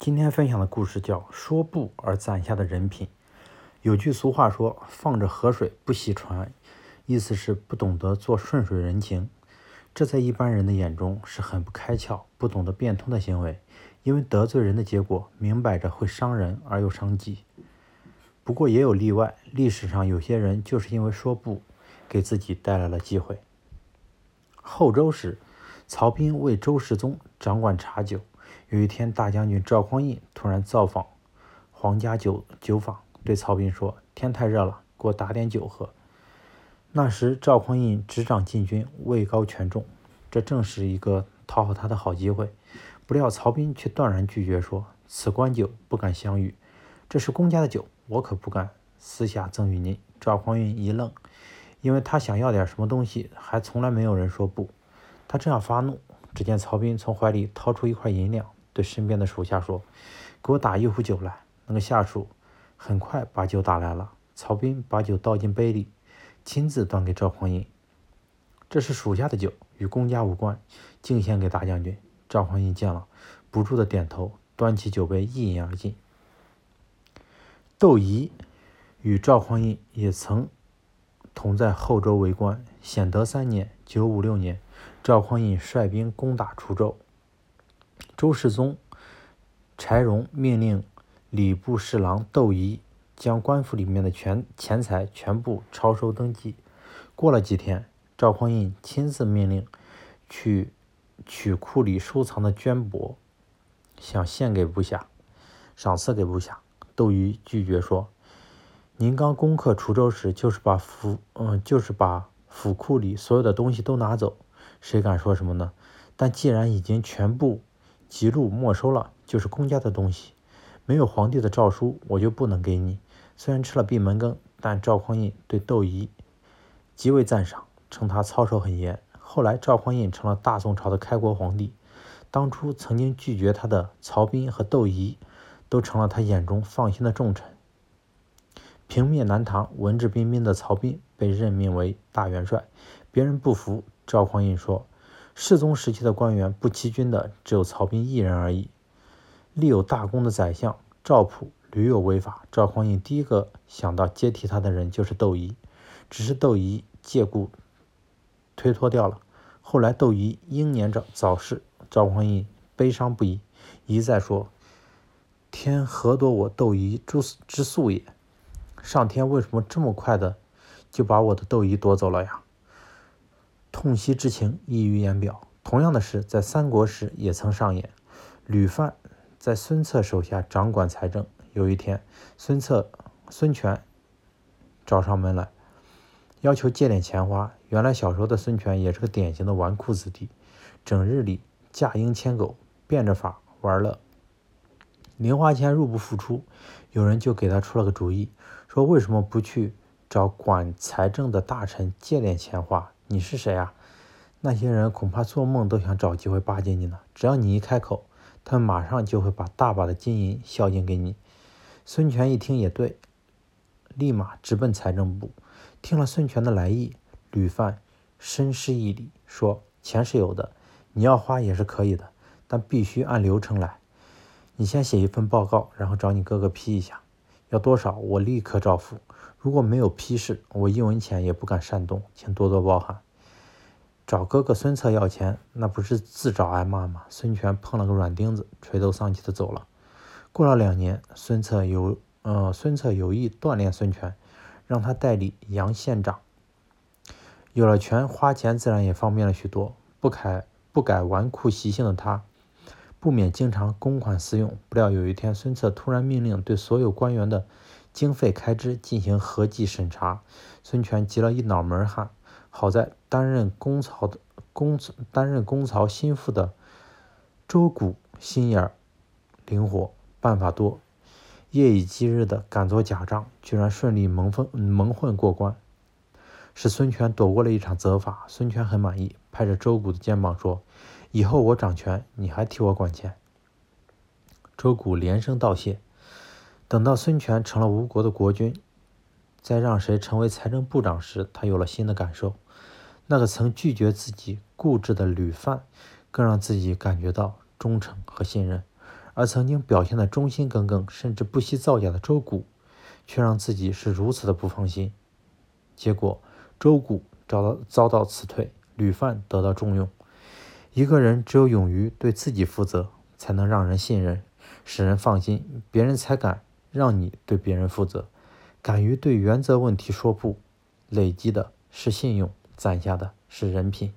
今天分享的故事叫《说不而攒下的人品》。有句俗话说：“放着河水不洗船”，意思是不懂得做顺水人情。这在一般人的眼中是很不开窍、不懂得变通的行为，因为得罪人的结果明摆着会伤人而又伤己。不过也有例外，历史上有些人就是因为说不，给自己带来了机会。后周时，曹彬为周世宗掌管茶酒。有一天，大将军赵匡胤突然造访皇家酒酒坊，对曹彬说：“天太热了，给我打点酒喝。”那时赵匡胤执掌禁军，位高权重，这正是一个讨好他的好机会。不料曹彬却断然拒绝说：“此官酒不敢相与，这是公家的酒，我可不敢私下赠与您。”赵匡胤一愣，因为他想要点什么东西，还从来没有人说不。他正要发怒，只见曹彬从怀里掏出一块银两。对身边的属下说：“给我打一壶酒来。”那个下属很快把酒打来了。曹彬把酒倒进杯里，亲自端给赵匡胤：“这是属下的酒，与公家无关，敬献给大将军。”赵匡胤见了，不住的点头，端起酒杯一饮而尽。窦仪与赵匡胤也曾同在后周为官。显德三年（九五六年），赵匡胤率兵攻打滁州。周世宗柴荣命令礼部侍郎窦仪将官府里面的全钱财全部抄收登记。过了几天，赵匡胤亲自命令去取库里收藏的绢帛，想献给部下，赏赐给部下。窦仪拒绝说：“您刚攻克滁州时，就是把府嗯，就是把府库里所有的东西都拿走，谁敢说什么呢？但既然已经全部。”记录没收了，就是公家的东西，没有皇帝的诏书，我就不能给你。虽然吃了闭门羹，但赵匡胤对窦仪极为赞赏，称他操守很严。后来赵匡胤成了大宋朝的开国皇帝，当初曾经拒绝他的曹彬和窦仪，都成了他眼中放心的重臣。平灭南唐，文质彬彬的曹彬被任命为大元帅，别人不服，赵匡胤说。世宗时期的官员不欺君的只有曹彬一人而已。立有大功的宰相赵普屡有违法，赵匡胤第一个想到接替他的人就是窦仪，只是窦仪借故推脱掉了。后来窦仪英年早早逝，赵匡胤悲伤不已，一再说：“天何夺我窦仪之之素也？上天为什么这么快的就把我的窦仪夺走了呀？”痛惜之情溢于言表。同样的事在三国时也曾上演。吕范在孙策手下掌管财政。有一天，孙策、孙权找上门来，要求借点钱花。原来小时候的孙权也是个典型的纨绔子弟，整日里驾鹰牵狗，变着法玩乐。零花钱入不敷出，有人就给他出了个主意，说为什么不去找管财政的大臣借点钱花？你是谁啊？那些人恐怕做梦都想找机会巴结你呢。只要你一开口，他们马上就会把大把的金银孝敬给你。孙权一听也对，立马直奔财政部。听了孙权的来意，吕范深施一礼，说：“钱是有的，你要花也是可以的，但必须按流程来。你先写一份报告，然后找你哥哥批一下，要多少我立刻照付。”如果没有批示，我一文钱也不敢擅动，请多多包涵。找哥哥孙策要钱，那不是自找挨骂吗？孙权碰了个软钉子，垂头丧气的走了。过了两年，孙策有呃，孙策有意锻炼孙权，让他代理杨县长。有了权，花钱自然也方便了许多。不改不改纨绔习性的他，不免经常公款私用。不料有一天，孙策突然命令对所有官员的。经费开支进行合计审查，孙权急了一脑门汗。好在担任公曹的公担任公曹心腹的周谷心眼灵活，办法多，夜以继日的赶做假账，居然顺利蒙混蒙混过关，使孙权躲过了一场责罚。孙权很满意，拍着周谷的肩膀说：“以后我掌权，你还替我管钱。”周谷连声道谢。等到孙权成了吴国的国君，再让谁成为财政部长时，他有了新的感受。那个曾拒绝自己固执的吕范，更让自己感觉到忠诚和信任。而曾经表现的忠心耿耿，甚至不惜造假的周谷，却让自己是如此的不放心。结果，周谷遭到遭到辞退，吕范得到重用。一个人只有勇于对自己负责，才能让人信任，使人放心，别人才敢让你对别人负责。敢于对原则问题说不，累积的是信用，攒下的是人品。